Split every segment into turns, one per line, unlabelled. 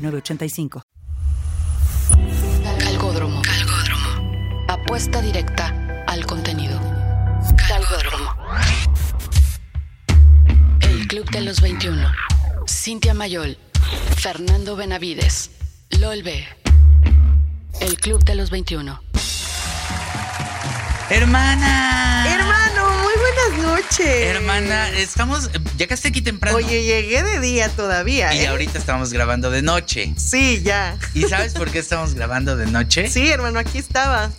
985.
Calgódromo. Calgódromo. Apuesta directa al contenido. Calgódromo. El Club de los 21. Cintia Mayol. Fernando Benavides. LOL B. El Club de los 21.
Hermana.
Hermano, muy buenas noches.
Hermana, estamos. Llegaste aquí temprano.
Oye, llegué de día todavía.
Y
¿eh?
ahorita estamos grabando de noche.
Sí, ya.
¿Y sabes por qué estamos grabando de noche?
Sí, hermano, aquí estaba.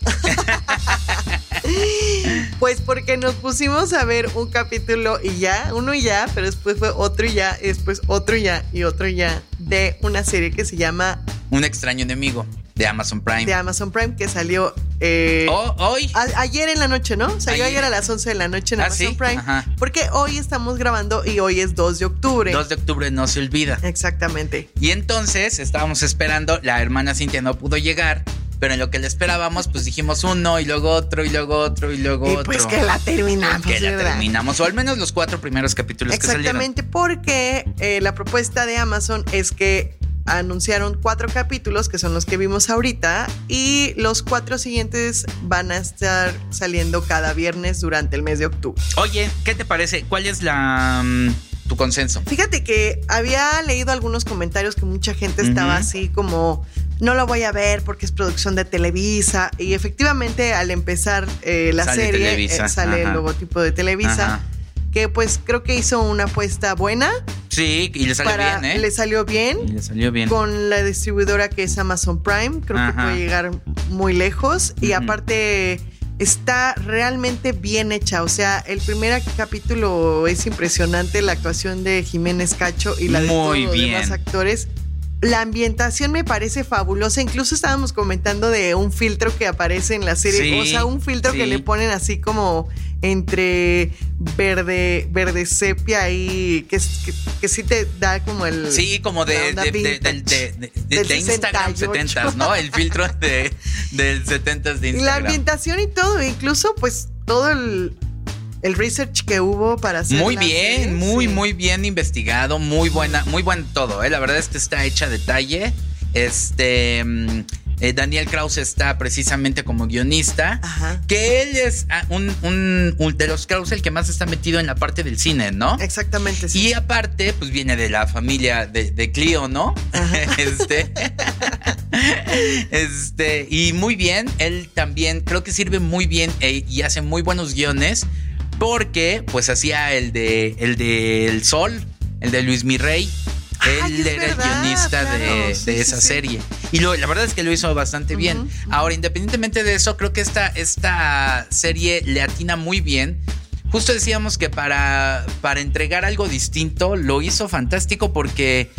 pues porque nos pusimos a ver un capítulo y ya, uno y ya, pero después fue otro y ya, y después otro y ya, y otro y ya, de una serie que se llama
Un extraño enemigo de Amazon Prime.
De Amazon Prime que salió eh,
oh, hoy.
A, ayer en la noche, ¿no? Salió ayer. ayer. a las 11 de la noche en
¿Ah,
Amazon
sí?
Prime.
Ajá.
Porque hoy estamos grabando y hoy es 2 de octubre.
2 de octubre no se olvida.
Exactamente.
Y entonces estábamos esperando, la hermana Cintia no pudo llegar. Pero en lo que le esperábamos, pues dijimos uno y luego otro y luego otro y luego
y
otro.
Pues que la terminamos.
Que la terminamos, o al menos los cuatro primeros capítulos que salieron.
Exactamente, porque eh, la propuesta de Amazon es que anunciaron cuatro capítulos que son los que vimos ahorita y los cuatro siguientes van a estar saliendo cada viernes durante el mes de octubre.
Oye, ¿qué te parece? ¿Cuál es la um, tu consenso?
Fíjate que había leído algunos comentarios que mucha gente estaba uh -huh. así como no lo voy a ver porque es producción de Televisa y efectivamente al empezar eh, la
sale
serie eh, sale
Ajá.
el logotipo de Televisa.
Ajá.
Que pues creo que hizo una apuesta buena.
Sí, y le salió
para,
bien, ¿eh?
Le salió bien.
Y le salió bien.
Con la distribuidora que es Amazon Prime. Creo
Ajá.
que puede llegar muy lejos. Y aparte está realmente bien hecha. O sea, el primer capítulo es impresionante. La actuación de Jiménez Cacho y la de
Muy
todos los demás actores. La ambientación me parece fabulosa. Incluso estábamos comentando de un filtro que aparece en la serie.
Sí,
o sea, un filtro que le ponen así como entre verde, verde sepia y que, que, que sí te da como el.
Sí, como de, de, de,
vintage.
del- de- de-
Del
de Instagram
68.
70s, ¿no? El filtro de, del 70s de
Y la
Instagram.
ambientación y todo, incluso pues todo el, el research que hubo para hacer.
Muy bien,
serie,
muy,
sí.
muy bien investigado, muy buena, muy buen todo, ¿eh? La verdad es que está hecha a detalle. Este. Eh, Daniel Krause está precisamente como guionista.
Ajá.
Que él es ah, un, un- un de los Krause el que más está metido en la parte del cine, ¿no?
Exactamente, sí.
Y aparte, pues viene de la familia de, de Clio, ¿no? este. este. Y muy bien. Él también creo que sirve muy bien eh, y hace muy buenos guiones. Porque, pues, hacía el de. El de El Sol, el de Luis Mirrey. Él
es
era
verdad,
el guionista
claro.
de,
Sí,
de
sí,
esa
sí.
serie. Y lo- la verdad es que lo hizo bastante bien. Ahora, independientemente de eso, creo que esta, esta serie le atina muy bien. Justo decíamos que para, para entregar algo distinto lo hizo fantástico porque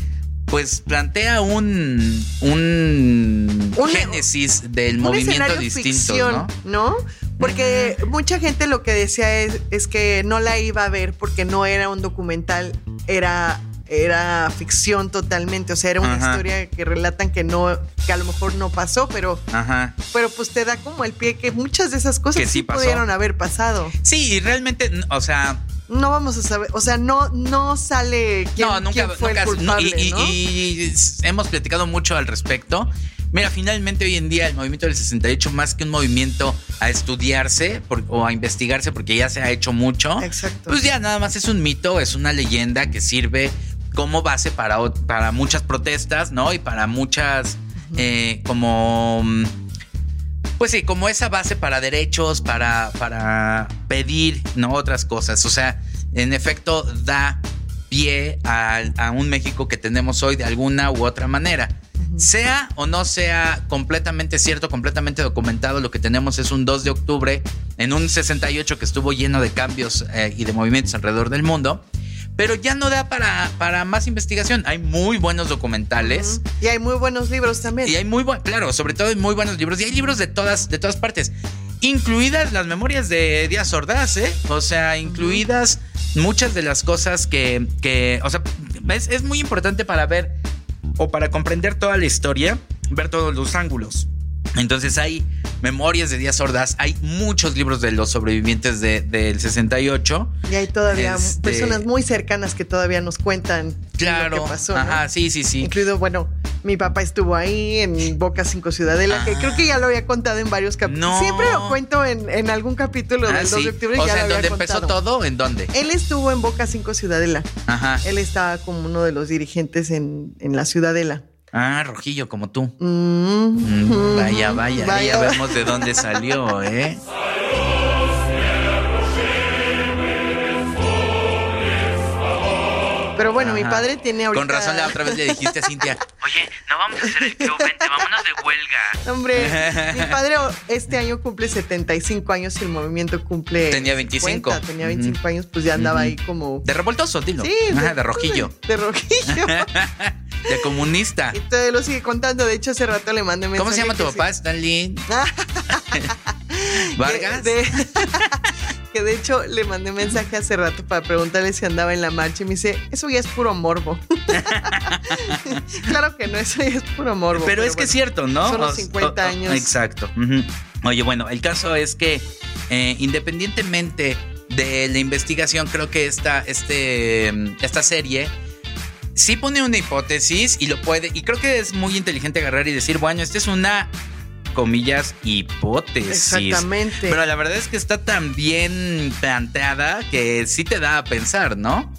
pues plantea un, un,
Un-
génesis del
Un
movimiento distinto,
ficción,
¿no?
Porque mucha gente lo que decía es, es que no la iba a ver porque no era un documental, era, era ficción totalmente. O sea, era una
Ajá.
historia que relatan que no, que a lo mejor no pasó, pero,
Ajá.
pero pues te da como el pie que muchas de esas cosas
Que sí
sí
pasó.
pudieron haber pasado.
Sí, y realmente, o sea,
No vamos a saber, o sea, no, no sale quién,
no, nunca,
quién fue
nunca-
el
no,
culpable,
y, y-
¿no?
y hemos platicado mucho al respecto. Mira, finalmente hoy en día el movimiento del 68, más que un movimiento a estudiarse por- o a investigarse, porque ya se ha hecho mucho,
Exacto.
pues ya nada más es un mito, es una leyenda que sirve como base para, para muchas protestas, ¿no? Y para muchas, eh, como... mm, Pues sí, como esa base para derechos, para, para pedir, ¿no? Otras cosas. O sea, en efecto, da pie a, a un México que tenemos hoy de alguna u otra manera. Sea o no sea completamente cierto, completamente documentado, lo que tenemos es un 2 de octubre en un 68 que estuvo lleno de cambios eh, y de movimientos alrededor del mundo. Pero ya no da para, para más investigación. Hay muy buenos documentales.
Y hay muy buenos libros también.
Y hay muy buenos, claro, sobre todo hay muy buenos libros. Y hay libros de todas, de todas partes. Incluidas las memorias de Díaz Ordaz, ¿eh? O sea, incluidas muchas de las cosas que, que o sea, es, es muy importante para ver o para comprender toda la historia, ver todos los ángulos. Entonces hay memorias de Díaz Ordaz, hay muchos libros de los sobrevivientes de- del 68.
Y hay todavía
Este-
personas muy cercanas que todavía nos cuentan
Claro.
lo que pasó. ¿no?
Ajá, sí, sí, sí.
Incluido, bueno, mi papá estuvo ahí en Boca 5 Ciudadela, que creo que ya lo había contado en varios capítulos.
No.
Siempre lo cuento en, en algún capítulo
Ah,
del 2
sí.
de octubre.
O
ya
sea, ¿en dónde empezó todo? ¿En dónde?
Él estuvo en Boca 5 Ciudadela.
Ajá.
Él estaba como uno de los dirigentes en, en la Ciudadela.
Ah, rojillo como tú.
Mm,
Mm, vaya, vaya,
Vaya.
ya vemos de dónde salió, ¿eh?
Pero bueno, mi padre tiene ahorita...
Con razón la otra vez le dijiste a Cintia, oye, no vamos a hacer el club, vente, vámonos de huelga.
Hombre, mi padre este año cumple 75 años y el movimiento cumple.
Tenía 25.
50, tenía 25 años, pues ya andaba ahí como.
De revoltoso, dilo.
Sí,
Ajá, de rojillo.
De rojillo.
De comunista.
y todavía lo sigue contando. De hecho, hace rato le mandé mensaje.
¿Cómo se llama tu papá,
sí-
Stanley? ¿Vargas?
de- que de hecho le mandé mensaje hace rato para preguntarle si andaba en la marcha y me dice, eso ya es puro morbo. claro que no, eso ya es puro morbo.
Pero, es que es cierto, ¿no?
son los
O-
50
o- o-
años.
Exacto. Oye, bueno, el caso es que eh, independientemente de la investigación, creo que esta, este, esta serie sí pone una hipótesis y lo puede. Y creo que es muy inteligente agarrar y decir, bueno, esta es una comillas hipótesis.
Exactamente.
Pero la verdad es que está tan bien planteada que sí te da a pensar, ¿no?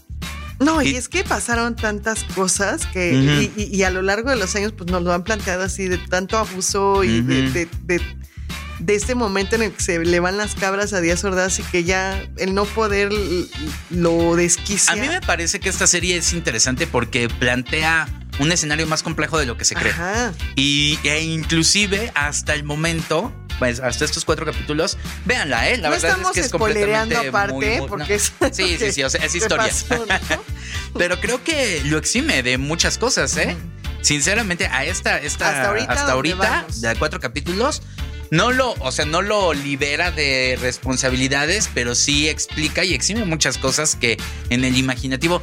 No, y,
Y-
es que pasaron tantas cosas que y, y- y a lo largo de los años pues nos lo han planteado así de tanto abuso y de, de- de- de este momento en el que se le van las cabras a Díaz Ordaz y que ya el no poder lo desquicia.
A mí me parece que esta serie es interesante porque plantea un escenario más complejo de lo que se cree.
Ajá.
Y, e inclusive hasta el momento, pues hasta estos cuatro capítulos, véanla, ¿eh? La
no
verdad
estamos
es que es completamente
aparte,
muy, muy-
porque
no.
es
Sí, sí, sí, o sea, es
¿Qué
historia.
pasó, no?
Pero creo que lo exime de muchas cosas, ¿eh? Sinceramente, a esta, esta
Hasta ahorita,
hasta
¿dónde
ahorita, de cuatro capítulos, no lo, o sea, no lo libera de responsabilidades, pero sí explica y exime muchas cosas que en el imaginativo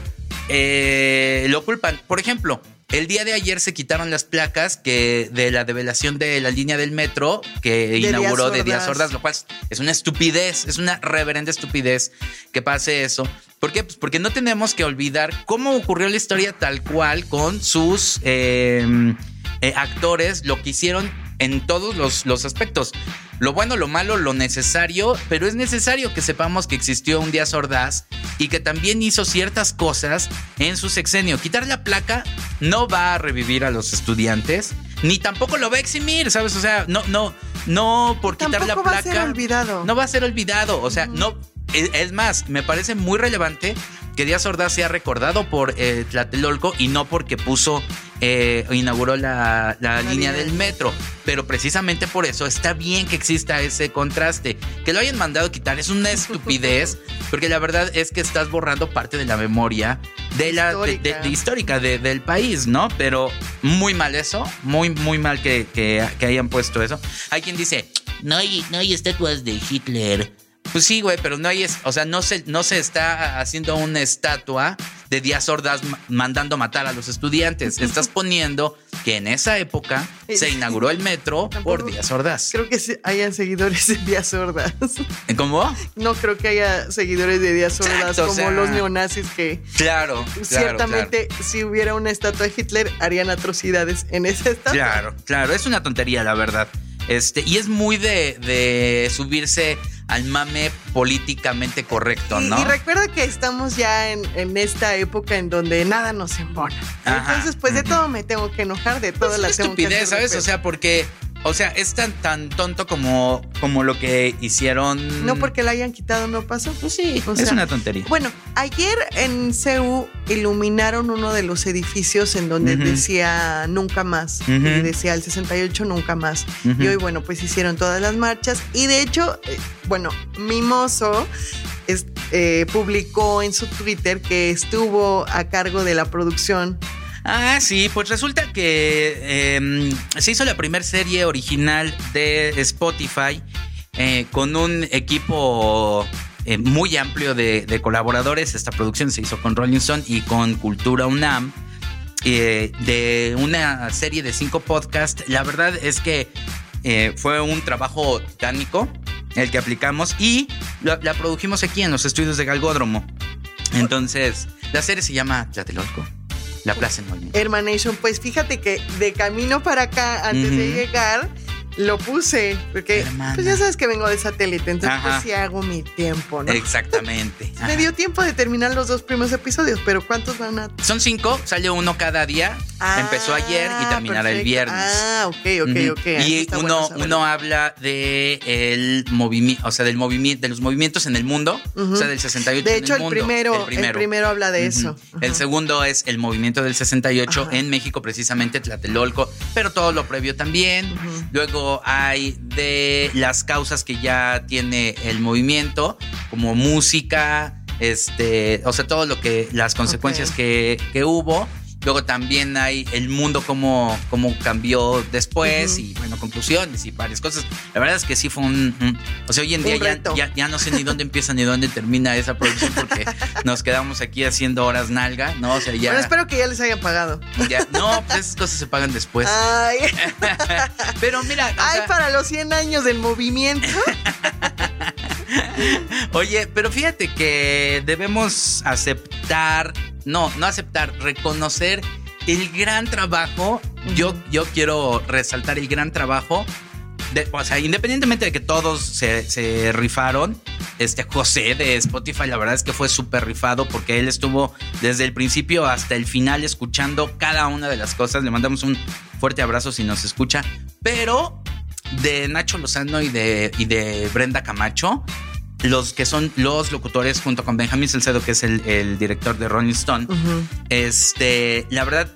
eh, lo culpan. Por ejemplo, el día de ayer se quitaron las placas que de la develación de la línea del metro que inauguró de Díaz
Ordaz.
Ordaz, lo cual es una estupidez, es una reverenda estupidez que pase eso. ¿Por qué? Pues porque no tenemos que olvidar cómo ocurrió la historia tal cual con sus eh, eh, actores, lo que hicieron en todos los, los aspectos. Lo bueno, lo malo, lo necesario, pero es necesario que sepamos que existió un Díaz Ordaz y que también hizo ciertas cosas en su sexenio. Quitar la placa no va a revivir a los estudiantes, ni tampoco lo va a eximir, ¿sabes? O sea, no, no, no por quitar la placa.
va a ser olvidado.
No va a ser olvidado. O sea, no. Es, más, me parece muy relevante que Díaz Ordaz sea recordado por eh, Tlatelolco y no porque puso, eh, inauguró la, la
La
línea
línea
del metro. Pero precisamente por eso está bien que exista ese contraste. Que lo hayan mandado quitar es una estupidez, porque la verdad es que estás borrando parte de la memoria de la de- de-
Histórica.
de histórica de- del país, ¿no? Pero muy mal eso, muy, muy mal que, que- que hayan puesto eso. Hay quien dice, no hay, no hay estatuas de Hitler. Pues sí, güey, pero no hay, o sea, no se, no se está haciendo una estatua de Díaz Ordaz ma- mandando matar a los estudiantes. Estás poniendo que en esa época se inauguró el metro por Díaz Ordaz.
Creo que hayan seguidores de Díaz Ordaz.
¿Cómo?
No creo que haya seguidores de Díaz Ordaz
Exacto, o
como
sea,
los neonazis que
Claro, claro,
ciertamente si hubiera una estatua de Hitler harían atrocidades en esa estatua.
Claro, claro, es una tontería, la verdad. Este, y es muy de, de subirse al mame políticamente correcto,
Y,
¿no?
y recuerda que estamos ya en, en esta época en donde nada nos embona.
Ajá.
Entonces, pues de todo me tengo que enojar, de todo
Pues
la
es
tengo que
estupidez, ¿sabes? O sea, porque, o sea, es tan, tan tonto como, como lo que hicieron.
no porque la hayan quitado no pasó.
Pues sí,
O
es
sea,
una tontería.
Bueno, ayer en CEU iluminaron uno de los edificios en donde decía nunca más. Y decía el 68 nunca más. Y hoy, bueno, pues hicieron todas las marchas. Y de hecho, eh, bueno, Mimoso es- eh, publicó en su Twitter que estuvo a cargo de la producción.
Ah, sí, pues resulta que em, se hizo la primera serie original de Spotify eh, con un equipo eh, muy amplio de, colaboradores. Esta producción se hizo con Rolling Stone y con Cultura UNAM. Eh, de una serie de cinco podcasts. La verdad es que fue un trabajo titánico el que aplicamos y la, la, produjimos aquí en los estudios de Galgódromo. Entonces, la serie se llama Tlatelolco. La Plaza en Movimiento.
Hermanation, pues fíjate que de camino para acá, antes uh -huh. de llegar, lo puse, porque pues ya sabes que vengo de satélite, entonces Ajá. pues sí hago mi tiempo, ¿no?
Exactamente.
Me dio tiempo de terminar los dos primeros episodios, pero ¿cuántos van a...?
Son cinco, sale uno cada día, ah, empezó ayer y terminará perfecto. el viernes.
Ah, ok, ok, ok.
Y uno, bueno uno habla de el movimiento, o sea, del movimiento, de los movimientos en el mundo, uh -huh. o sea, del 68
De hecho,
en el,
el, primero, el, primero, el primero habla de
uh
eso.
El segundo es el movimiento del 68 en México, precisamente Tlatelolco, pero todo lo previo también. Luego hay de las causas que ya tiene el movimiento, como música, este, o sea, todo lo que, las consecuencias okay. que, que, hubo. Luego también hay el mundo, cómo, cómo cambió después, uh -huh. y bueno, conclusiones y varias cosas. La verdad es que sí fue un. un o sea, hoy en día ya, ya, ya, no sé ni dónde empieza ni dónde termina esa producción, porque nos quedamos aquí haciendo horas nalga, ¿no? O sea, ya.
Pero espero que ya les hayan pagado.
Ya, no, pues esas cosas se pagan después.
Ay.
Pero mira.
Ay, sea, para los 100 años del movimiento.
Oye, pero fíjate que debemos aceptar, no, no aceptar, reconocer el gran trabajo. Uh -huh. Yo, yo quiero resaltar el gran trabajo. De, o sea, independientemente de que todos se, se, rifaron, este José de Spotify, la verdad es que fue súper rifado porque él estuvo desde el principio hasta el final escuchando cada una de las cosas. Le mandamos un fuerte abrazo si nos escucha. Pero de Nacho Lozano y de, y de Brenda Camacho, los que son los locutores junto con Benjamín Salcedo, que es el, el director de Rolling Stone. Uh -huh. Este, la verdad,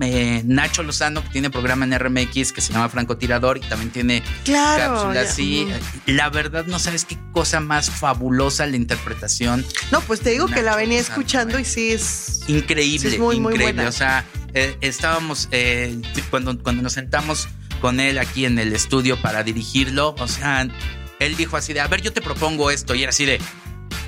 eh, Nacho Lozano, que tiene programa en RMX que se llama Francotirador y también tiene
claro,
cápsulas así. Uh -huh. La verdad, no sabes qué cosa más fabulosa la interpretación.
No, pues te digo que la venía Lozano, escuchando y sí es
increíble,
sí es muy,
increíble.
Muy buena.
O sea, eh, estábamos eh, cuando, cuando nos sentamos con él aquí en el estudio para dirigirlo, o sea, él dijo así de, a ver, yo te propongo esto, y era así de,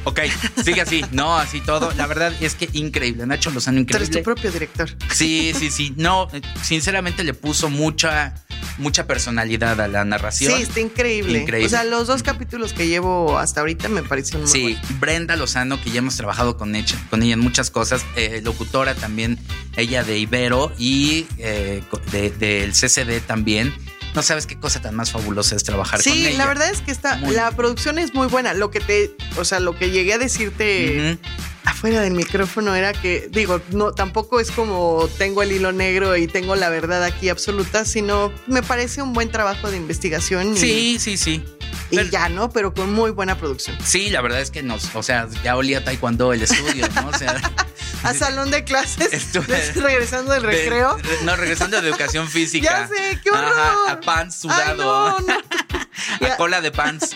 ok, sigue así, no, así todo. La verdad es que increíble, Nacho Lozano, increíble.
Tú eres tu propio director.
Sí, sí, sí, no, sinceramente le puso mucha, mucha personalidad a la narración.
Sí, está increíble. increíble. O sea, los dos capítulos que llevo hasta ahorita me parecieron muy
Sí,
buenos.
Brenda Lozano, que ya hemos trabajado con ella, con ella en muchas cosas, eh, locutora también, ella de Ibero y eh, del de, CCD también no sabes qué cosa tan más fabulosa es trabajar
sí,
con ella.
Sí, la verdad es que está, muy la producción es muy buena. Lo que te, o sea, lo que llegué a decirte uh -huh. afuera del micrófono era que, digo, no, tampoco es como tengo el hilo negro y tengo la verdad aquí absoluta, sino me parece un buen trabajo de investigación. Y,
sí, sí, sí.
Y pero, ya, ¿no? Pero con muy buena producción.
Sí, la verdad es que nos, o sea, ya olía taekwondo el estudio, ¿no? O sea.
a salón de clases. Estuve, regresando del recreo.
De, no, regresando de educación física.
Ya sé, qué horror.
Ajá, a pants sudado.
Ay, no, no.
a cola de pants.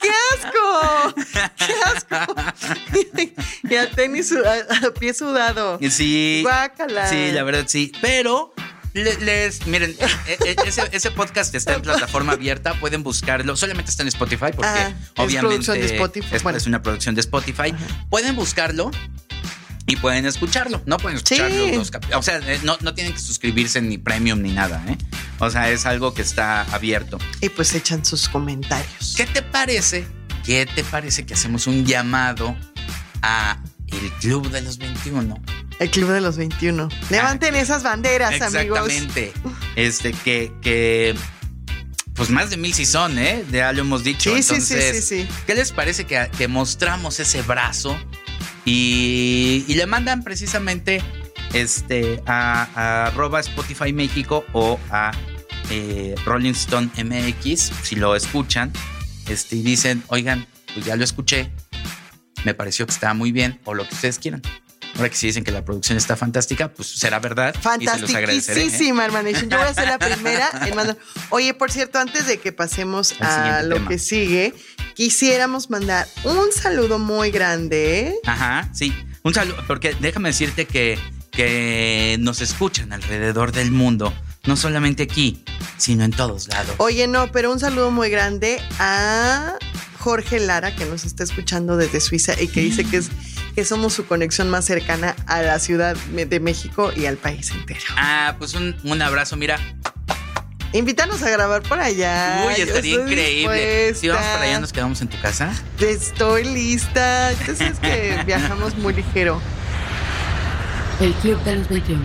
¡Qué asco! ¡Qué asco! y a tenis a, a, pie sudado.
Sí.
Guácala.
Sí, la verdad sí. Pero les, miren, e, e, ese, ese, podcast está en plataforma abierta, pueden buscarlo. Solamente está en Spotify, porque
Ajá,
obviamente
es, de Spotify.
Es, bueno. es, una producción de Spotify. Ajá. Pueden buscarlo y pueden escucharlo. No pueden escuchar
sí.
los dos O sea, eh, no, no, tienen que suscribirse ni premium ni nada, ¿eh? O sea, es algo que está abierto.
Y pues echan sus comentarios.
¿Qué te parece? ¿Qué te parece que hacemos un llamado a el Club de los 21?
El Club de los 21. Levanten ah, esas banderas,
exactamente.
amigos.
Exactamente. Este, que, que pues más de mil sí son, ¿eh? Ya lo hemos dicho.
Sí,
Entonces,
sí, sí, sí, sí.
¿Qué les parece que, que mostramos ese brazo y, y, le mandan precisamente este, a, a Spotify México o a eh, Rolling Stone MX, si lo escuchan, este, y dicen, oigan, pues ya lo escuché, me pareció que estaba muy bien, o lo que ustedes quieran. Ahora que sí dicen que la producción está fantástica, pues será verdad.
Fantastiquísima, ¿eh? hermano. Yo voy a ser la primera en mandar. Oye, por cierto, antes de que pasemos a lo tema. que sigue, quisiéramos mandar un saludo muy grande.
Ajá, sí. Un saludo, porque déjame decirte que, que nos escuchan alrededor del mundo. No solamente aquí, sino en todos lados.
Oye, no, pero un saludo muy grande a Jorge Lara, que nos está escuchando desde Suiza y que dice que, es, que somos su conexión más cercana a la Ciudad de México y al país entero.
Ah, pues un, un abrazo, mira.
Invítanos a grabar por allá.
Uy, estaría increíble. Si vamos para allá, nos quedamos en tu casa.
Estoy lista. Entonces es que viajamos muy ligero.
El Club de los 21.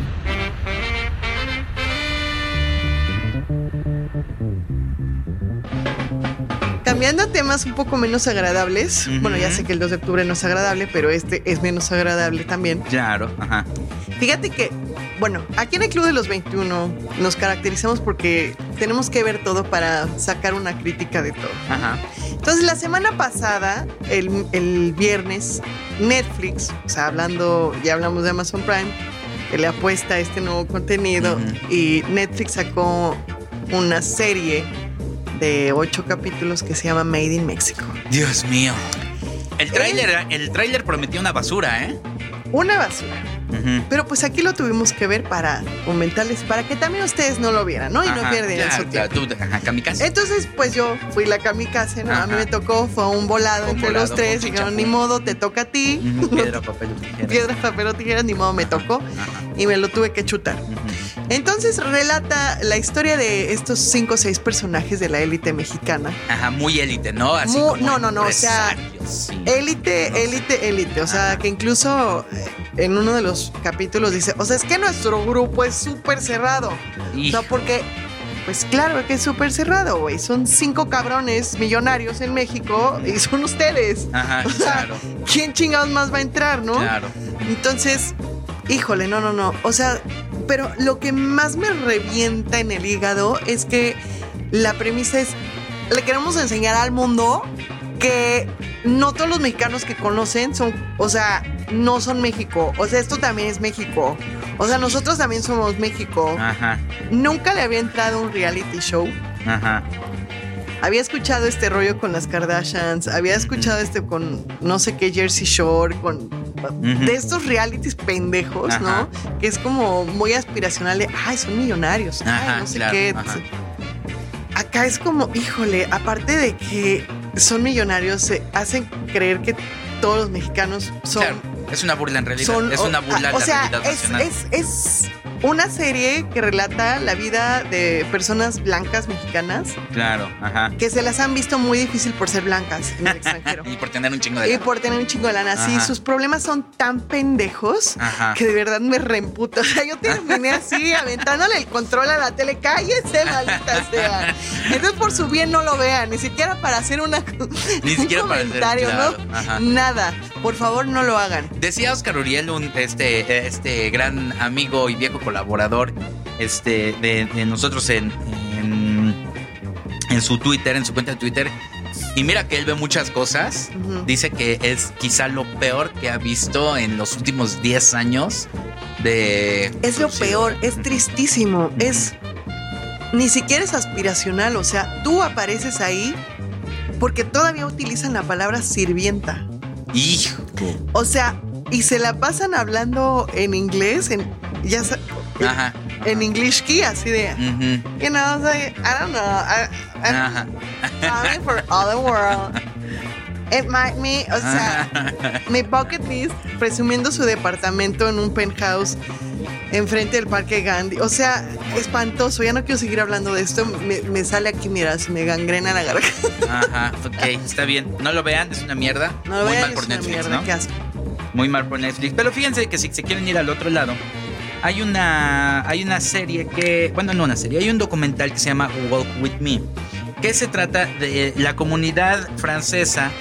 Cambiando a temas un poco menos agradables. Bueno, ya sé que el 2 de octubre no es agradable, pero este es menos agradable también.
Claro, ajá.
Fíjate que, bueno, aquí en el Club de los 21 nos caracterizamos porque tenemos que ver todo para sacar una crítica de todo.
Ajá.
Entonces, la semana pasada, el, el viernes, Netflix, o sea, hablando, ya hablamos de Amazon Prime, que le apuesta a este nuevo contenido,
Ujú.
y Netflix sacó una serie de ocho capítulos que se llama Made in Mexico.
Dios mío. El tráiler, el tráiler prometía una basura, ¿eh?
Una basura. Pero pues aquí lo tuvimos que ver para comentarles, para que también ustedes no lo vieran, ¿no? Y no
Ajá, claro,
su tiempo.
tú, ajá, kamikaze.
Entonces, pues yo fui la kamikaze, ¿no? A mí me tocó, fue un volado
un
entre
volado,
los tres,
un
dijeron, ni modo, te toca a ti.
Piedra, papel o tijera.
Piedra, papel o tijeras, ni modo, me tocó. Y me lo tuve que chutar. Entonces relata la historia de estos cinco o seis personajes de la élite mexicana.
Ajá, muy élite, ¿no? Así
Mu-
como
no, no, no, o sea. Élite, élite, élite. O sea, que incluso en uno de los capítulos dice, o sea, es que nuestro grupo es súper cerrado. O sea, porque, pues claro que es súper cerrado, güey. Son cinco cabrones millonarios en México y son ustedes.
Ajá,
O sea,
claro,
¿quién chingados más va a entrar, no?
claro.
Entonces, híjole, no, no, no. O sea, pero lo que más me revienta en el hígado es que la premisa es, le queremos enseñar al mundo que no todos los mexicanos que conocen son, o sea, no son México. O sea, esto también es México. O sea, nosotros también somos México.
Ajá,
Nunca le había entrado un reality show.
ajá.
Había escuchado este rollo con las Kardashians, había escuchado este con no sé qué Jersey Shore, con de estos realities pendejos,
Ajá.
¿no? Que es como muy aspiracional de, ay, son millonarios, ay, no sé
claro,
qué.
ajá.
Acá es como, híjole, aparte de que son millonarios, se hacen creer que todos los mexicanos son
Claro, es una burla en realidad.
son
es una burla
ah, o
la
sea
realidad
es,
nacional.
es, es una serie que relata la vida de personas blancas mexicanas
Claro, ajá.
que se las han visto muy difícil por ser blancas en el extranjero
Y por tener un chingo de.
y por tener un chingo de lana sí
Ajá.
sus problemas son tan pendejos
Ajá.
que de verdad me reemputa. O sea, yo terminé así, aventándole el control a la tele. Cállese, maldita sea. Entonces, por su bien, no lo vean. Ni siquiera para hacer una,
Ni
un
siquiera para hacer,
comentario,
claro,
¿no?
ajá.
Nada. Por favor, no lo hagan.
Decía Oscar Uriel, un, este, este gran amigo y viejo colaborador este, de, de nosotros en, en, en su Twitter, en su cuenta de Twitter. Y mira que él ve muchas cosas. Dice que es quizá lo peor que ha visto en los últimos 10 años de...
Es lo peor, es tristísimo, es ni siquiera es aspiracional, o sea, tú apareces ahí porque todavía utilizan la palabra sirvienta.
Hijo.
O sea, y se la pasan hablando en inglés, en ya sa-
Ajá.
en English key, así de, you know, like, I don't know, I, I'm
Ajá.
for all the world. It might me, o sea, mi bucket list presumiendo su departamento en un penthouse enfrente del Parque Gandhi. O sea, espantoso. Ya no quiero seguir hablando de esto. Me, me sale aquí, mira, se me gangrena la garganta.
Ajá, ok, está bien. No lo vean, es una mierda.
No lo
Muy
vean,
mal
es
por
una
Netflix,
mierda,
¿no?
qué asco.
Muy mal por Netflix. Pero fíjense que si se quieren ir al otro lado, hay una, hay una serie que, bueno, no una serie, hay un documental que se llama Walk With Me, que se trata de la comunidad francesa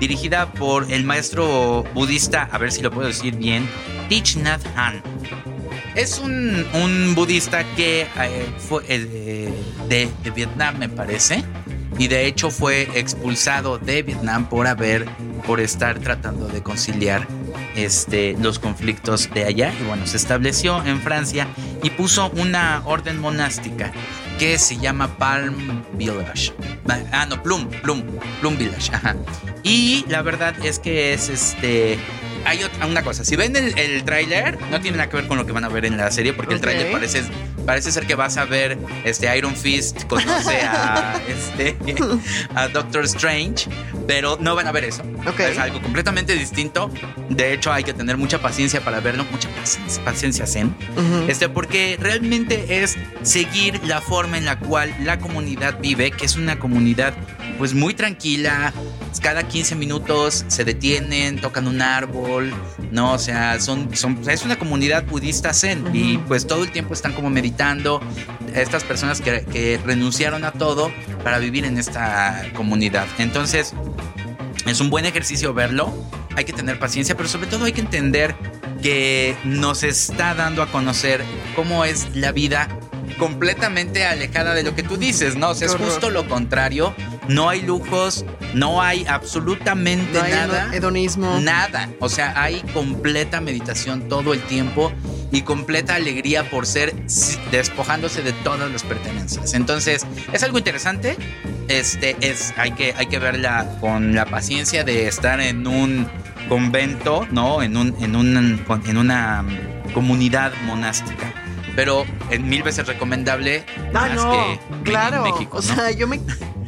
dirigida por el maestro budista, a ver si lo puedo decir bien, Thich Nhat Hanh. Es un, un budista que eh, fue eh, de, de Vietnam, me parece. Y de hecho fue expulsado de Vietnam por haber, por estar tratando de conciliar este, los conflictos de allá. Y bueno, se estableció en Francia y puso una orden monástica que se llama Palm Village. Ah, no, Plum, Plum, Plum Village. Ajá. Y la verdad es que es este hay una cosa, si ven el, el tráiler, no tiene nada que ver con lo que van a ver en la serie, porque el tráiler parece, parece ser que vas a ver este Iron Fist conoce a este a Doctor Strange, pero no van a ver eso. Es algo completamente distinto. De hecho, hay que tener mucha paciencia para verlo, mucha paciencia, paciencia zen. Este, porque realmente es seguir la forma en la cual la comunidad vive, que es una comunidad pues muy tranquila. Cada 15 minutos se detienen, tocan un árbol, ¿no? O sea, son, son, es una comunidad budista zen y pues todo el tiempo están como meditando. Estas personas que, que renunciaron a todo para vivir en esta comunidad. Entonces, es un buen ejercicio verlo. Hay que tener paciencia, pero sobre todo hay que entender que nos está dando a conocer cómo es la vida completamente alejada de lo que tú dices, ¿no? O sea, es justo lo contrario. No hay lujos, no hay absolutamente
no hay
nada.
Hedonismo.
Nada. O sea, hay completa meditación todo el tiempo y completa alegría por ser despojándose de todas las pertenencias. Entonces, es algo interesante. Este es hay que hay que verla con la paciencia de estar en un convento, ¿no? En un en un en una comunidad monástica pero en mil veces recomendable
ah, más que claro. México. O sea, yo me.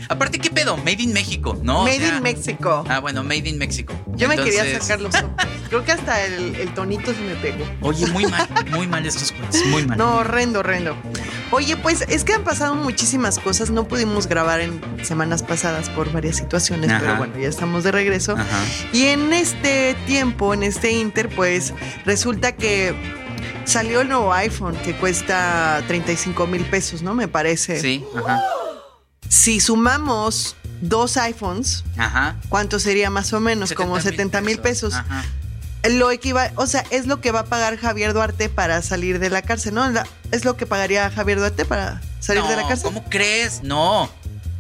Aparte, ¿qué pedo? Made in México, ¿no?
Made in México.
Ah, bueno, Made in México.
Yo me quería sacar los ojos. Creo que hasta el, tonito se me pegó.
Oye, muy mal, muy mal estos cuentos, muy mal.
No, horrendo, horrendo. Oye, pues es que han pasado muchísimas cosas. No pudimos grabar en semanas pasadas por varias situaciones, pero bueno, ya estamos de regreso. Y en este tiempo, en este Inter, pues resulta que Salió el nuevo iPhone que cuesta 35 mil pesos, ¿no? Me parece.
Sí, ajá.
Si sumamos dos iPhones, ajá. ¿cuánto sería más o menos? Como 70 mil pesos. Ajá. Lo equiva o sea, es lo que va a pagar Javier Duarte para salir de la cárcel, ¿no? Es lo que pagaría Javier Duarte para salir de la cárcel.
¿Cómo crees? No.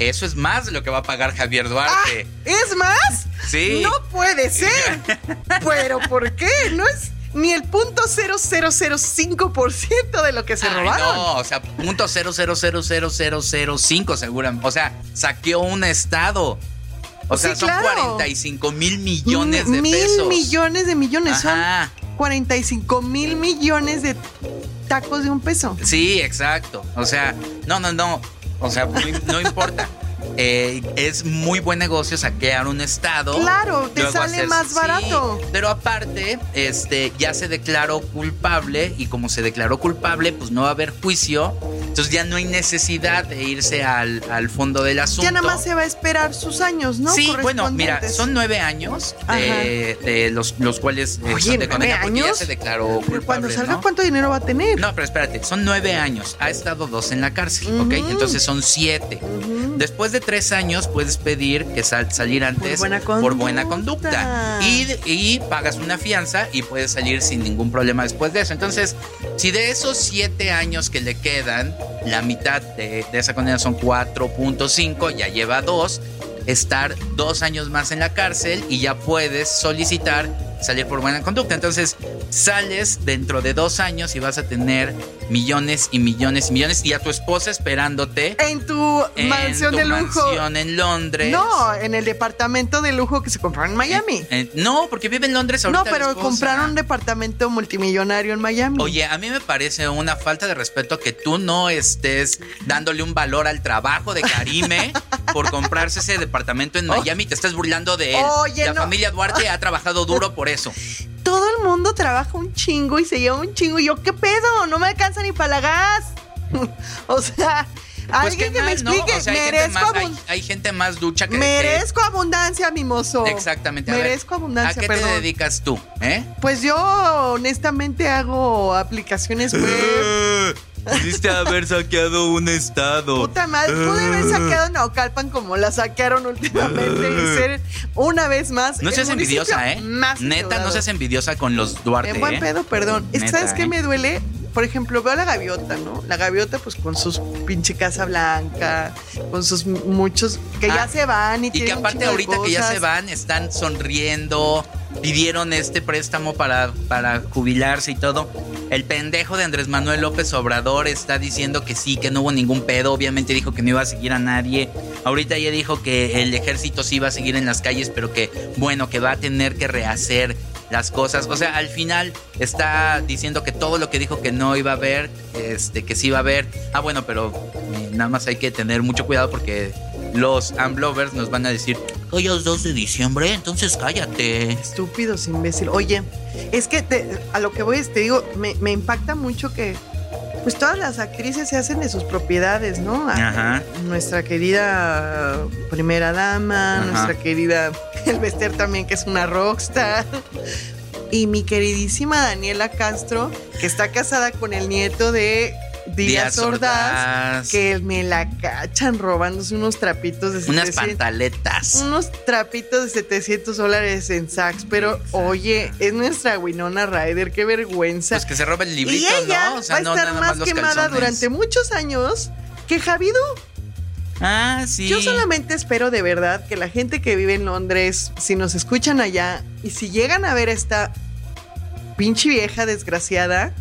Eso es más de lo que va a pagar Javier Duarte.
Ah, ¿Es más?
Sí.
No puede ser. ¿Pero por qué? No es ni el punto 0005% de lo que se robaron.
No, o sea, punto 0000005 seguramente. O sea, saqueó un estado. O sea, son 45 mil millones de pesos.
Mil millones de millones. Son 45 mil millones de tacos de un peso.
Sí, exacto. O sea, no, no, no. O sea, no importa. Eh, es muy buen negocio saquear un estado.
Claro, te sale más barato.
pero aparte, este, ya se declaró culpable y como se declaró culpable, pues no va a haber juicio. Entonces ya no hay necesidad de irse al, fondo del asunto. Ya
nada más se va a esperar sus años, ¿no?
Sí, bueno, mira, son nueve años de, los, los cuales
eh, Oye,
de
años?
ya se declaró culpable.
Cuando salga, ¿cuánto dinero va a tener?
No, pero espérate, son nueve años. Ha estado dos en la cárcel, ¿ok? Entonces son siete. Después de tres años puedes pedir que salir antes por buena conducta, Y, pagas una fianza y puedes salir sin ningún problema después de eso. Entonces, si de esos siete años que le quedan, la mitad de, de esa condena son 4.5, ya lleva dos, estar dos años más en la cárcel y ya puedes solicitar salir por buena conducta. Entonces sales dentro de dos años y vas a tener millones y millones y millones y a tu esposa esperándote
en tu mansión de lujo.
mansión en Londres.
No en el departamento de lujo que se compró en Miami.
Eh, eh, no porque vive en Londres ahorita
no pero compraron un departamento multimillonario en Miami.
Oye a mí me parece una falta de respeto que tú no estés dándole un valor al trabajo de Karime por comprarse ese departamento en oh. Miami te estás burlando de él.
Oye,
la familia Duarte ha trabajado duro por eso
todo el mundo trabaja un chingo y se lleva un chingo. Y yo, ¿qué pedo? No me alcanza ni para la gas. o sea, pues alguien que me explique.
hay, gente más, ducha que.
Merezco abundancia, mimoso.
Exactamente.
Merezco abundancia.
¿A qué te dedicas tú? Eh?
Pues yo, honestamente, hago aplicaciones web.
Pudiste haber saqueado un estado.
Puta madre, pude haber saqueado Naucalpan como la saquearon últimamente y ser una vez más.
No seas envidiosa, ¿eh? Neta, no seas envidiosa con los Duarte. En
buen
¿eh?
pedo, perdón. ¿Sabes qué ¿eh? me duele? Por ejemplo, veo a la gaviota, ¿no? La gaviota, pues con sus pinche casa blanca, con sus muchos que ya ah, se van y,
y que aparte, ahorita que ya se van, están sonriendo pidieron este préstamo para, para jubilarse y todo. El pendejo de Andrés Manuel López Obrador está diciendo que sí, que no hubo ningún pedo. Obviamente dijo que no iba a seguir a nadie. Ahorita ya dijo que el ejército sí iba a seguir en las calles, pero que, bueno, que va a tener que rehacer las cosas. O sea, al final está diciendo que todo lo que dijo que no iba a haber, este, que sí iba a haber. Ah, bueno, pero nada más hay que tener mucho cuidado porque los Amblovers nos van a decir, hoy es 2 de diciembre, entonces cállate.
Estúpidos, imbécil. Oye, es que a lo que voy, te digo, me, me impacta mucho que pues todas las actrices se hacen de sus propiedades, ¿no?
Ajá.
Nuestra querida primera dama,
Ajá.
nuestra querida El Bester también, que es una rockstar. Y mi queridísima Daniela Castro, que está casada con el nieto de Díaz,
Díaz
Ordaz,
Ordaz.
que me la cachan robándose unos trapitos de
Unas
700
pantaletas.
unos trapitos de 700 dólares en Saks, pero oye, es nuestra Winona Ryder, qué vergüenza.
Pues que se roba el librito,
y ella
¿no? O sea,
va a
no
estar más quemada
calzones.
durante muchos años que Javidu.
Ah, sí.
Yo solamente espero de verdad que la gente que vive en Londres, si nos escuchan allá y si llegan a ver a esta pinche vieja desgraciada,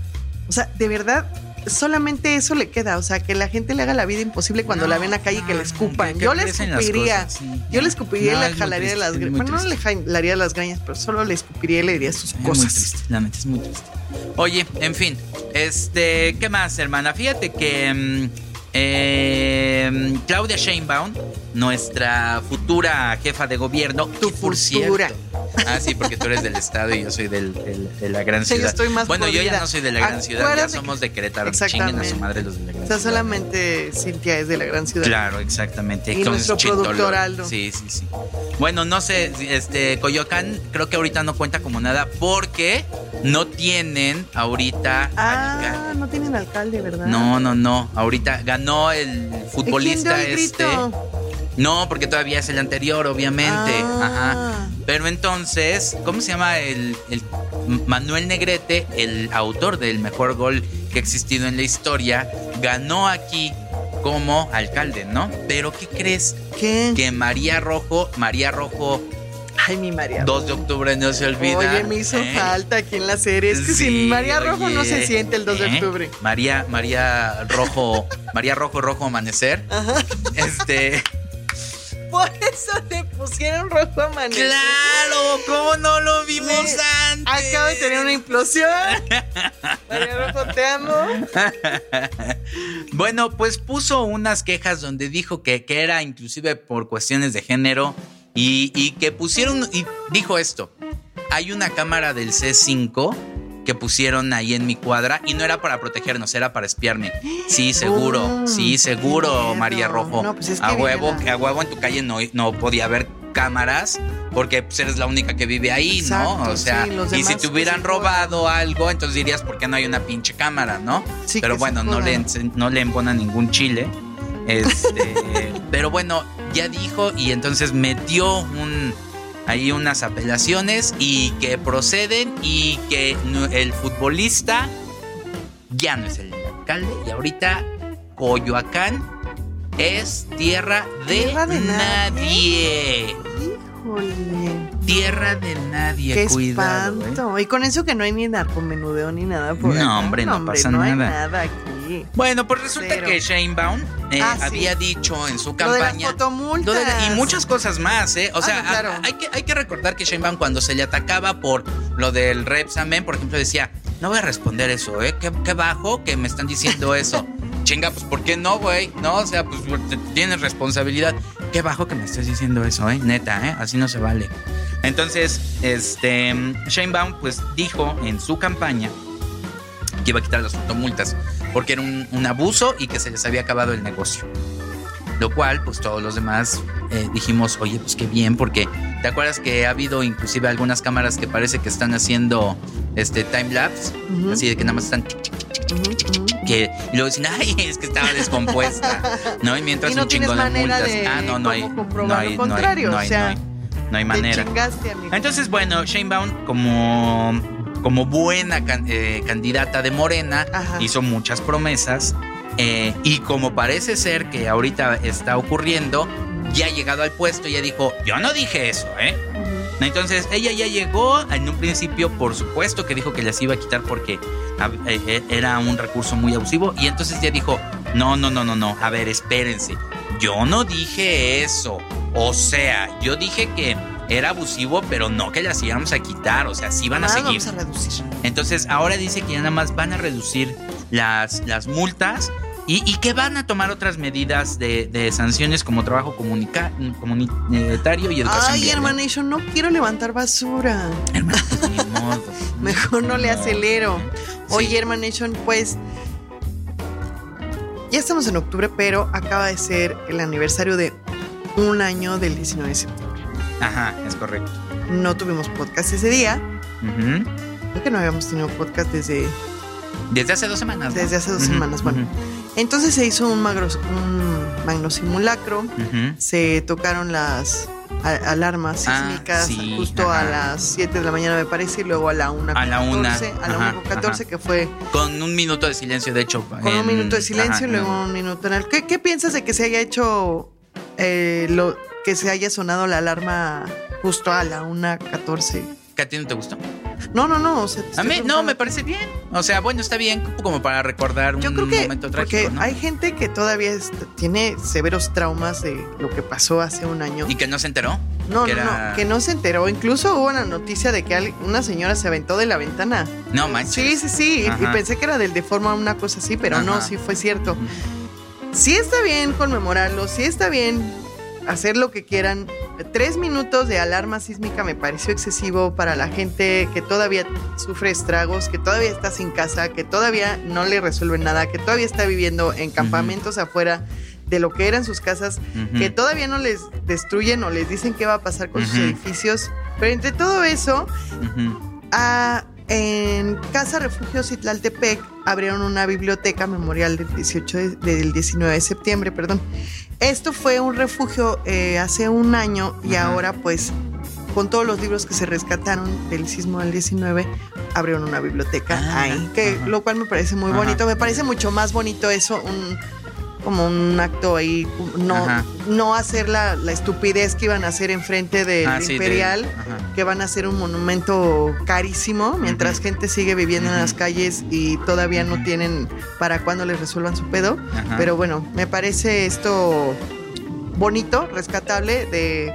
o sea, de verdad, solamente eso le queda. O sea, que la gente le haga la vida imposible cuando
No,
la ven a la calle y que le escupan.
que- que
Yo le escupiría.
cosas, sí.
Yo le escupiría
No,
y le
muy
jalaría
triste,
las
muy
greñas. Bueno, no le jalaría las greñas, pero solo le escupiría y le diría sus
Es muy
cosas.
triste, la neta es muy triste. Oye, en fin, este, ¿qué más, hermana? Fíjate que mm, eh, Claudia Sheinbaum, nuestra futura jefa de gobierno,
Tu futura.
Ah, sí, porque tú eres del estado y yo soy del- del- de la gran
Sí, yo
ciudad.
estoy más
bueno, yo ya no soy de la gran ciudad, ya somos de Querétaro.
Exactamente.
Chinguen a su madre los de la gran
O sea,
ciudad.
solamente Cintia es de la gran ciudad.
Claro, exactamente.
Y
Con
nuestro
Chintolo.
productor Aldo.
Sí, sí, sí. Bueno, no sé, este Coyoacán creo que ahorita no cuenta como nada porque no tienen ahorita
Ah,
alcalde.
no tienen alcalde, ¿verdad?
No, no, no. Ahorita ganó el
¿Y
futbolista
el
este.
grito?
No, porque todavía es el anterior, obviamente.
Ah.
Ajá. Pero entonces, ¿cómo se llama el, el Manuel Negrete, el autor del mejor gol que ha existido en la historia, ganó aquí como alcalde, ¿no? Pero ¿qué crees?
¿Qué?
Que María Rojo, María Rojo,
Ay, mi María.
2 de octubre no se olvida.
Oye, me hizo
¿eh?
falta aquí en la serie. Es que
Sí,
sin María Rojo no se siente el 2 de
¿eh?
octubre.
María, María Rojo, María Rojo, Rojo Amanecer.
Ajá.
Este.
Por eso le pusieron rojo amanecer.
¡Claro! ¿Cómo no lo vimos antes?
Acabo de tener una implosión. María Rojo, te amo.
Bueno, pues puso unas quejas donde dijo que, que era inclusive por cuestiones de género y, y que pusieron, y dijo esto, hay una cámara del C5 que pusieron ahí en mi cuadra y no era para protegernos, era para espiarme. Sí, seguro,
Oh,
sí, seguro. María Rojo.
No, pues es que
a huevo,
la-
a huevo en tu calle no, no podía haber cámaras porque pues, eres la única que vive ahí, ¿no? O sea,
sí,
y si te
que
hubieran robado algo, entonces dirías, ¿por qué no hay una pinche cámara, no?
Sí,
Pero
que
bueno, no le, no le embona ningún chile. Este, pero bueno, ya dijo y entonces metió un, ahí unas apelaciones y que proceden y que el futbolista ya no es el alcalde y ahorita Coyoacán es tierra de,
Tierra de
nadie.
Híjole.
Tierra de nadie,
Qué
cuidado. ¿eh?
espanto. Y con eso que no hay ni narcomenudeo ni nada por
No,
acá.
hombre, no pasa
no hay
nada.
nada
Bueno, pues resulta
Cero.
que Shane Baum eh,
Ah, sí.
había dicho en su
Lo de las
campaña. Lo de y muchas cosas más, ¿eh? O
Ah,
sea,
no, claro.
hay, que, hay que recordar que Sheinbaum cuando se le atacaba por lo del Repsamen, por ejemplo, decía, no voy a responder eso, ¿eh? Qué, qué bajo que me están diciendo eso. Chinga, pues ¿por qué no, güey? No, o sea, pues tienes responsabilidad. Qué bajo que me estés diciendo eso, ¿eh? Neta, ¿eh? Así no se vale. Entonces, este, Sheinbaum pues dijo en su campaña que iba a quitar las fotomultas porque era un, un abuso y que se les había acabado el negocio. Lo cual, pues todos los demás eh, dijimos, oye, pues qué bien, porque te acuerdas que ha habido inclusive algunas cámaras que parece que están haciendo este time lapse,
Ujú.
así de que nada más están tic, tic, tic,
Ujú, ujú.
que y luego dicen, ay, es que estaba descompuesta, ¿no? Y mientras
Y no
un chingo de multas.
de
ah, no, no hay, no hay, no hay, no hay, no hay, no hay manera. Entonces, bueno, Shane Baum, como, como buena can- eh, candidata de Morena,
Ajá.
hizo muchas promesas. eh, y como parece ser que ahorita está ocurriendo, ya ha llegado al puesto y ya dijo: Yo no dije eso, ¿eh? Entonces ella ya llegó, en un principio por supuesto que dijo que las iba a quitar porque eh, era un recurso muy abusivo y entonces ya dijo, no, no, no, no, no, a ver, espérense, yo no dije eso, o sea, yo dije que era abusivo, pero no que las íbamos a quitar, o sea, sí van a seguir.
vamos a reducir.
Entonces ahora dice que ya nada más van a reducir las, las multas y, y que van a tomar otras medidas de, de sanciones como trabajo comunica- comunitario y educación.
Ay,
vial.
Hermanation, no quiero levantar basura.
Hermano, pues, modo.
Mejor no le acelero.
Sí.
Oye, Hermanation, pues. Ya estamos en octubre, pero acaba de ser el aniversario de un año del 19 de septiembre.
Ajá, es correcto.
No tuvimos podcast ese día.
Ujú.
Creo que no habíamos tenido podcast desde,
Desde hace dos semanas. ¿no?
desde hace dos semanas. Bueno, entonces se hizo un, magro, un magno simulacro. Se tocaron las alarmas
Ah,
sísmicas
sí,
justo a las 7 de la mañana, me parece, y luego a la 1
A la una,
a la
ajá,
1.14,
ajá.
que fue
Con un minuto de silencio, de hecho.
con un minuto de silencio y luego un minuto en el. ¿Qué, qué piensas de que se haya hecho eh, lo que se haya sonado la alarma justo a la 1.14?
¿Que a ti no te gustó?
No, no, no. o sea,
A mí no, me parece bien. O sea, bueno, está bien como para recordar un
Yo creo que
momento
porque
trágico, ¿no?
hay gente que todavía tiene severos traumas de lo que pasó hace un año.
¿Y que no se enteró?
No,
que
no,
era-
no, que no se enteró. Incluso hubo una noticia de que una señora se aventó de la ventana.
No, manches.
Sí, sí, sí. y- pensé que era del de forma una cosa así, pero no, sí fue cierto. Sí está bien conmemorarlo, sí está bien hacer lo que quieran. Tres minutos de alarma sísmica me pareció excesivo para la gente que todavía sufre estragos, que todavía está sin casa, que todavía no le resuelven nada, que todavía está viviendo en campamentos afuera de lo que eran sus casas, que todavía no les destruyen o les dicen qué va a pasar con sus edificios. Pero entre todo eso,
Ujú.
En Casa Refugio Citlaltepec abrieron una biblioteca memorial del 18 de- del 19 de septiembre, perdón. Esto fue un refugio eh, hace un año y
Ajá.
ahora pues con todos los libros que se rescataron del sismo del 19 abrieron una biblioteca
Ah,
ahí, que
ajá.
lo cual me parece muy
Ajá.
bonito. Me parece mucho más bonito eso, un como un acto ahí, no,
Ajá.
no hacer la, la estupidez que iban a hacer enfrente del
Ah, sí,
Imperial que van a ser un monumento carísimo mientras gente sigue viviendo en las calles y todavía no tienen para cuando les resuelvan su pedo.
Ajá.
Pero bueno, me parece esto bonito, rescatable de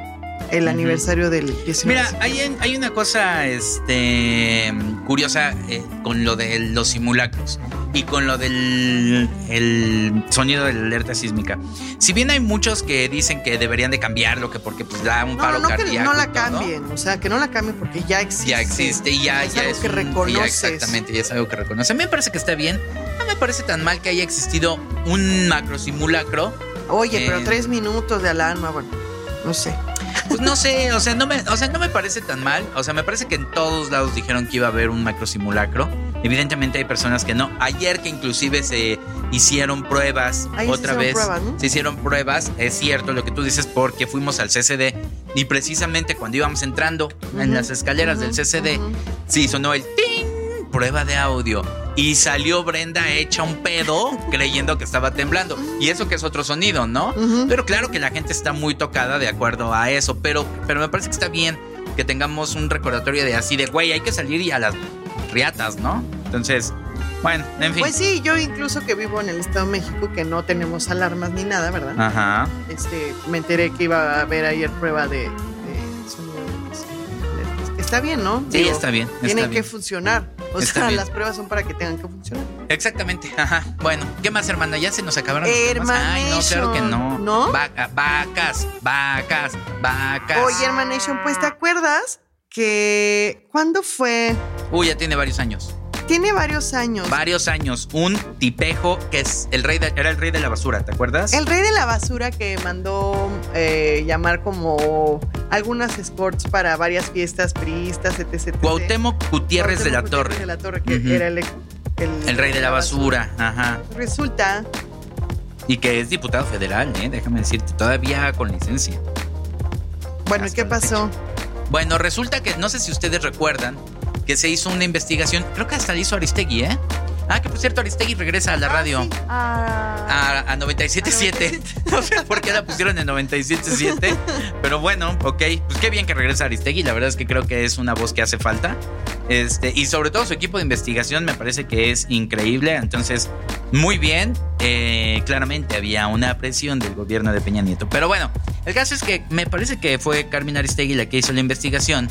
el
Ujú.
aniversario del 19.
Mira, hay, hay una cosa este, curiosa eh, con lo de los simulacros y con lo del el sonido de la alerta sísmica. Si bien hay muchos que dicen que deberían de cambiarlo, que porque pues da un
no,
paro
no, no, que
cardíaco.
no la
todo,
cambien, o sea, que no la cambien porque ya existe.
Ya existe y ya,
Es
ya
algo
es
que
un-
reconoces.
ya exactamente, ya es algo que reconoce. A mí me parece que está bien. No me parece tan mal que haya existido un macro simulacro.
Oye, pero tres minutos de alarma, bueno, no sé.
Pues no sé, o sea, no me, o sea, no me parece tan mal. O sea, me parece que en todos lados dijeron que iba a haber un macro simulacro. Evidentemente hay personas que no. Ayer que inclusive se hicieron pruebas
Ahí se
otra
hicieron
vez.
pruebas, ¿no?
Se hicieron pruebas, es cierto lo que tú dices porque fuimos al CCD y precisamente cuando íbamos entrando en
Ujú,
las escaleras del
ujú,
CCD,
ujú.
sí sonó el ting, prueba de audio y salió Brenda hecha un pedo creyendo que estaba temblando. Y eso que es otro sonido, ¿no? Pero claro que la gente está muy tocada de acuerdo a eso, pero, pero me parece que está bien que tengamos un recordatorio de así de, güey, hay que salir y a las riatas, ¿no? Entonces, bueno, en fin.
Pues sí, yo incluso que vivo en el Estado de México, que no tenemos alarmas ni nada, ¿verdad?
Ajá.
Este, me enteré que iba a haber ayer prueba de- Está bien, ¿no?
Sí,
Digo,
está bien. está
Tienen
bien.
que funcionar. O
Está
sea,
bien.
las pruebas son para que tengan que funcionar.
Exactamente, ajá. Bueno, ¿qué más, hermana? Ya se nos acabaron temas. Ay, no, claro que no.
¿No?
Vaca- vacas, vacas, vacas.
Oye, Hermanation, pues ¿te acuerdas que cuándo fue?
Uy, ya tiene varios años.
Tiene varios años.
Varios años. Un tipejo que es el rey de, era el rey de la basura, ¿te acuerdas?
El rey de la basura que mandó eh, llamar como algunas escorts para varias fiestas priistas, etc. etc.
Cuauhtémoc Gutiérrez de la
Cuauhtémoc
Torre.
Gutiérrez de la Torre, que era el, el,
El rey de la basura, ajá.
Resulta
Y que es diputado federal, ¿eh? Déjame decirte, todavía con licencia.
Bueno, ¿y qué pasó?
Bueno, resulta que, no sé si ustedes recuerdan, que se hizo una investigación, creo que hasta la hizo Aristegui, ¿eh? Ah, que por cierto, Aristegui regresa a la
Ah,
radio.
sí, a-
A, a 97.7. No sé por qué la pusieron en 97.7. Pero bueno, ok. Pues qué bien que regresa Aristegui. La verdad es que creo que es una voz que hace falta. Este, y sobre todo su equipo de investigación me parece que es increíble. Entonces, muy bien. Eh, claramente había una presión del gobierno de Peña Nieto. Pero bueno, el caso es que me parece que fue Carmen Aristegui la que hizo la investigación.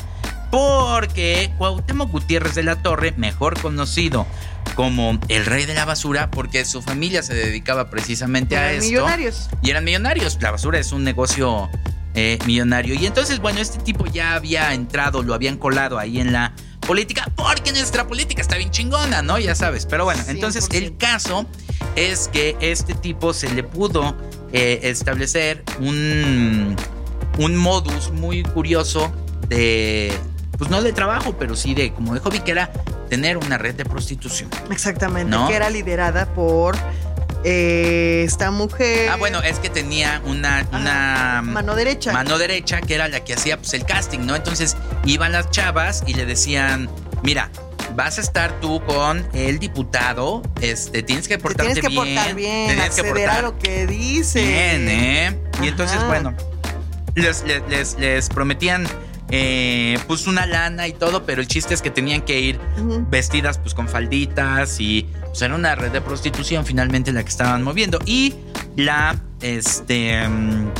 Porque Cuauhtémoc Gutiérrez de la Torre, mejor conocido como el rey de la basura, porque su familia se dedicaba precisamente a
eran
esto.
millonarios.
Y eran millonarios. La basura es un negocio eh, millonario. Y entonces, bueno, este tipo ya había entrado, lo habían colado ahí en la política, porque nuestra política está bien chingona, ¿no? Ya sabes. Pero bueno, entonces
100%.
el caso es que este tipo se le pudo eh, establecer un, un modus muy curioso de, pues no de trabajo, pero sí de, como dijo Vicky, era tener una red de prostitución.
Exactamente,
¿No?
que era liderada por eh, esta mujer.
Ah, bueno, es que tenía una, una
mano derecha.
mano derecha, que era la que hacía pues, el casting, ¿no? Entonces iban las chavas y le decían, mira, vas a estar tú con el diputado, este, tienes que
Te
portarte
tienes que
bien.
portar bien,
tienes que portar
lo que dice.
bien, ¿eh? Y
Ajá.
entonces, bueno, les, les, les- les prometían eh, pues una lana y todo, pero el chiste es que tenían que ir vestidas pues con falditas y pues era una red de prostitución finalmente la que estaban moviendo. Y la este mm,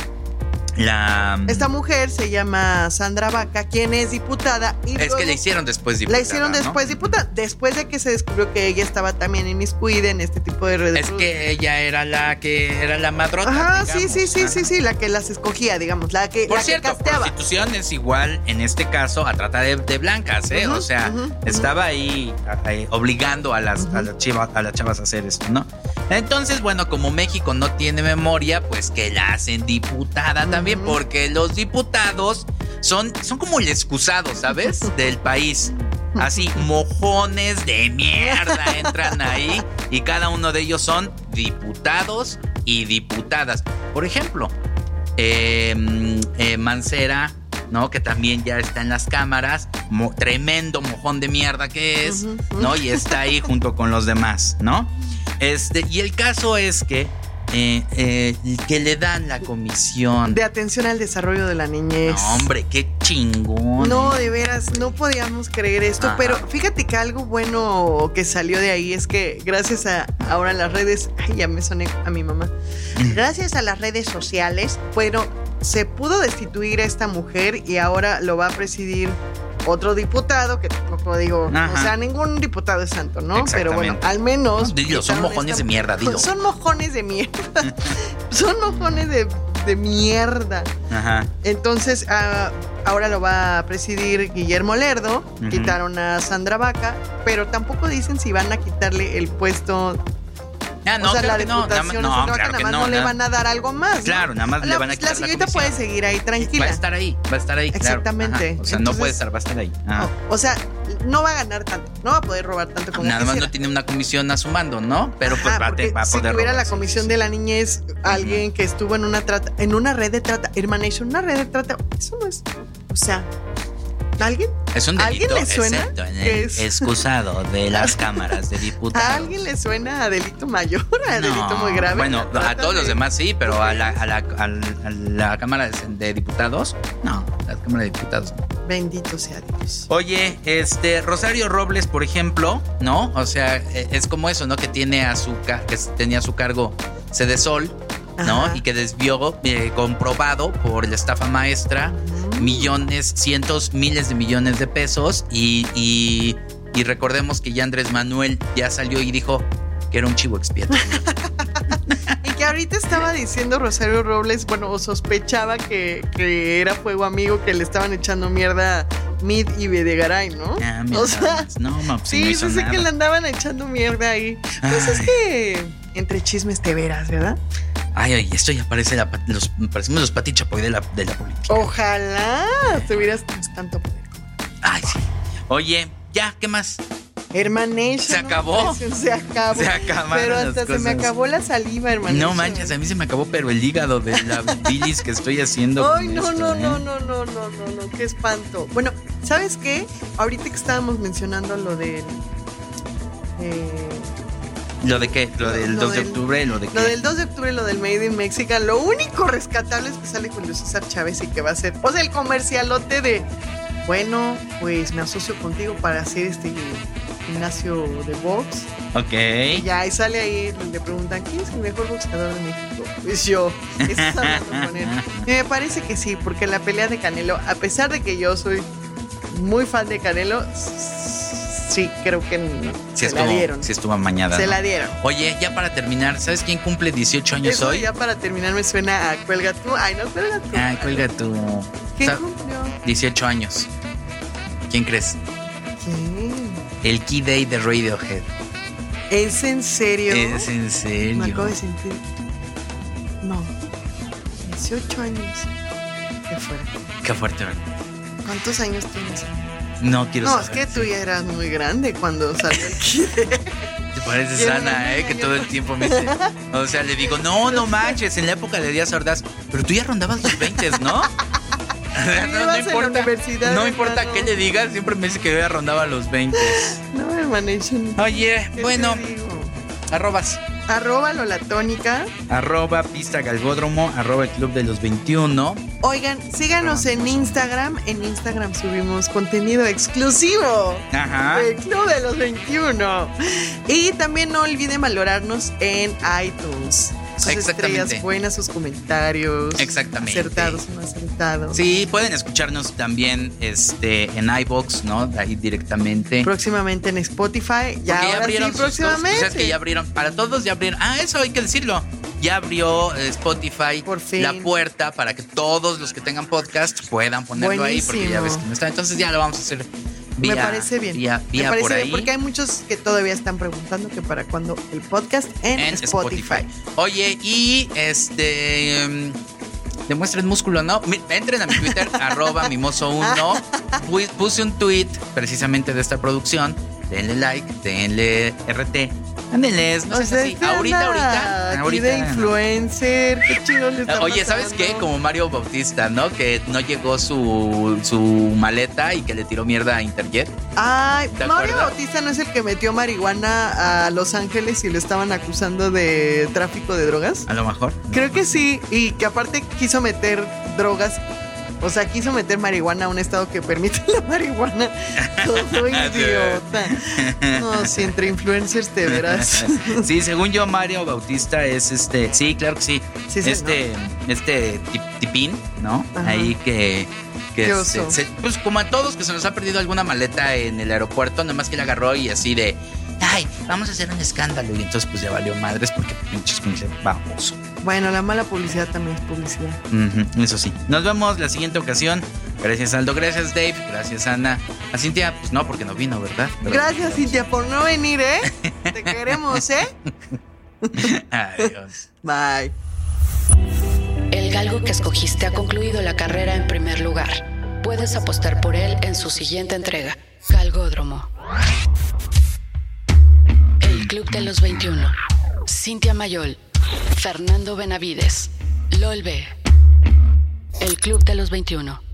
la
Esta mujer se llama Sandra Vaca, quien es diputada. Y
es
luego
que le hicieron después diputada,
La hicieron
¿no?
después diputada, después de que se descubrió que ella estaba también inmiscuida en este tipo de redes.
es que ella era la que era la madrota
Ajá, sí,
digamos.
sí, sí, sí, sí, la que las escogía, digamos, la que,
Por
la que
cierto,
casteaba.
prostitución es igual en este caso a trata de, de blancas, ¿eh? O sea, estaba ahí eh, obligando a las, a, las chiva- a las chavas a hacer esto, ¿no? Entonces, bueno, como México no tiene memoria, pues que la hacen diputada también, Porque los diputados son, son como el excusado, ¿sabes? Del país. Así, mojones de mierda entran ahí y cada uno de ellos son diputados y diputadas. Por ejemplo, eh, mm, eh, Mancera, ¿no? Que también ya está en las cámaras, mo- tremendo mojón de mierda que es. ¿no? Y está ahí junto con los demás, ¿no? Este, y el caso es que, eh, eh, que le dan la comisión.
De atención al desarrollo de la niñez.
No, hombre, qué chingón.
No,
¿eh?
de veras, no podíamos creer esto,
Ajá.
pero fíjate que algo bueno que salió de ahí es que gracias a ahora las redes, ay, ya me soné a mi mamá,
Mm.
gracias a las redes sociales, bueno, se pudo destituir a esta mujer y ahora lo va a presidir otro diputado, que tampoco digo,
Ajá.
o sea, ningún diputado es santo, ¿no? Pero bueno, al menos...
No, dilo, son mojones
esta-
de mierda, dilo.
Son mojones de mierda. son mojones de, de mierda.
Ajá.
Entonces, ah, ahora lo va a presidir Guillermo Lerdo. Quitaron a Sandra Vaca, pero tampoco dicen si van a quitarle el puesto.
Ah, no,
o sea,
claro
la
no. Nada,
diputación
más- no, claro
nada más
no.
no, le van a dar algo más. ¿no?
Claro, nada más le
La,
van a quitar
la
la
señorita
comisión.
puede seguir ahí
Va
tranquila.
a estar ahí, va a estar ahí. claro.
Exactamente.
Ajá. O sea, no
Entonces-
puede estar, va a estar ahí. Ah.
O, sea, no va a ganar tanto, no va a poder robar tanto como
Nada más
quisiera.
no tiene una comisión a su mando, ¿no? Pero pues
Ajá,
va, te- va a
si
poder.
tuviera la
robar, sí,
comisión
sí,
de la niñez, alguien que estuvo en una trata, en una red de trata, hermanation, una red de trata, eso no es, o sea, ¿alguien?
Es un
¿A alguien
delito,
le suena
excepto en
que
el
es-
excusado de las cámaras de diputados.
¿A alguien le suena a delito mayor, a
No,
delito muy grave?
Bueno, a todos los
de-
demás sí, pero a la, a la, a la Cámara de, Diputados, no, la Cámara de Diputados. no.
Bendito sea Dios.
Oye, este, Rosario Robles, por ejemplo, ¿no? O sea, eh, es como eso, ¿no? Que tiene a su, que tenía a su cargo Sede Sol, ¿no?
Ajá.
Y que desvió, eh, comprobado por la estafa maestra. Millones, cientos, miles de millones de pesos. Y, y, y recordemos que ya Andrés Manuel ya salió y dijo que era un chivo expiatorio.
Y que ahorita estaba diciendo Rosario Robles, bueno, o sospechaba que, que era fuego amigo, que le estaban echando mierda Mid y Videgaray, ¿no?
Ah,
o sea,
no, no, pues,
sí,
no
sé que le andaban echando mierda ahí. Pues es que entre chismes te verás, ¿verdad?
Ay, ay, esto ya parece la, los, parecemos los Pati Chapoy de la, de la política.
Ojalá tuvieras tanto poder.
Ay, sí. Oye, ya, ¿qué más?
Hermanation.
¿Se acabó?
Se acabó.
Se acabaron
Pero hasta se me acabó la saliva, hermanation.
No manches, a mí se me acabó, pero el hígado de la bilis que estoy haciendo.
Ay, no, no,
¿eh?
no, no, no, no, no, no, qué espanto. Bueno, ¿sabes qué? Ahorita que estábamos mencionando lo del. eh,
¿Lo de qué? ¿Lo del
Lo
2 de octubre? ¿Lo de qué?
Lo del 2 de octubre, lo del Made in Mexican, lo único rescatable es que sale Julio César Chávez y que va a ser, o sea, el comercialote de, bueno, pues me asocio contigo para hacer este gimnasio de box.
Ok.
Y ya, y sale ahí, le preguntan, ¿quién es el mejor boxeador de México? Pues yo. Estás hablando con él. Y me parece que sí, porque la pelea de Canelo, a pesar de que yo soy muy fan de Canelo, sí, creo que
Sí
se la dieron.
sí estuvo amañada.
se
¿no?
la dieron.
Oye, ya para terminar, ¿sabes quién cumple 18 años
Eso
hoy?
ya para terminar me suena a Cuelga tú. Ay, no, Cuelga tú.
Ay, cuelga tu.
¿Quién cumplió?
18 años. ¿Quién crees?
¿Quién?
El Key Day de Radiohead.
¿Es en serio?
Es en serio.
Me acabo de sentir. No. 18 años. Qué fuerte.
Qué fuerte, ¿verdad?
¿Cuántos años tienes?
No quiero
No, es que tú ya eras muy grande cuando salió el kit.
Te pareces sana, ¿eh? Que todo el tiempo me dice. O sea, le digo, no, no manches, en la época de Díaz Ordaz. Pero tú ya rondabas los 20, ¿no? No, no importa, no importa
hermano.
qué le digas, siempre me dice que yo ya rondaba los 20.
No, hermano. yo no-
Oye,
¿qué
bueno, arrobas.
Arroba Lola Tónica.
Arroba pista galgódromo, arroba el club de los 21.
Oigan, síganos en Instagram. En Instagram subimos contenido exclusivo.
Ajá.
del Club de los 21. Y también no olviden valorarnos en iTunes. Sus
Exactamente.
estrellas buenas, sus comentarios.
Exactamente.
Acertados, no acertados.
Sí, pueden escucharnos también este, en iBox, ¿no? Ahí directamente.
Próximamente en Spotify. Ya, ahora sí, próximamente.
Pues es que ya abrieron, para todos ya abrieron. Ah, eso hay que decirlo. Ya abrió eh, Spotify
Por fin.
la puerta para que todos los que tengan podcast puedan ponerlo ahí, porque ya ves que no está. Entonces ya lo vamos a hacer vía,
Me parece bien.
Vía,
Me parece
por
bien,
ahí.
porque hay muchos que todavía están preguntando que para cuándo el podcast en,
en
Spotify.
Spotify. Oye, y este. mm, Demuestren músculo, ¿no? Entren a mi Twitter, arroba mimoso1. Pu- Puse un tweet precisamente de esta producción. Denle like, denle RT. Ándenles, no
sea,
así.
este
Ahorita, ahorita.
Aquí
ahorita.
de influencer. ¿Qué chido le está
Oye, ¿sabes
pasando?
qué? Como Mario Bautista, ¿no? Que no llegó su, su maleta y que le tiró mierda a Interjet.
Ay,
¿Te
Mario
acuerdas?
Bautista no es el que metió marihuana a Los Ángeles y lo estaban acusando de tráfico de drogas.
A lo mejor.
Creo que sí, y que aparte quiso meter drogas, o sea, quiso meter marihuana a un estado que permite la marihuana. Todo idiota. No, si entre influencers te verás.
Sí, según yo, Mario Bautista es este. Sí, claro que sí.
Sí, sí,
este, este tip- tipín, ¿no?
Ajá.
Ahí que. que
Qué
se- pues como a todos que se nos ha perdido alguna maleta en el aeropuerto, nada más que la agarró y así de. Ay, vamos a hacer un escándalo. Y entonces, pues ya valió madres porque pinches pinche baboso.
Bueno, la mala publicidad también es publicidad.
Eso sí. Nos vemos la siguiente ocasión. Gracias, Aldo. Gracias, Dave. Gracias, Ana. A Cintia, pues no, porque no vino, ¿verdad? Pero-
Gracias, Cintia, por no venir, ¿eh? Te queremos, ¿eh?
Adiós.
Bye.
El galgo que escogiste ha concluido la carrera en primer lugar. Puedes apostar por él en su siguiente entrega. Galgódromo. El Club de los 21. Cintia Mayol. Fernando Benavides. Lolbe. El Club de los 21.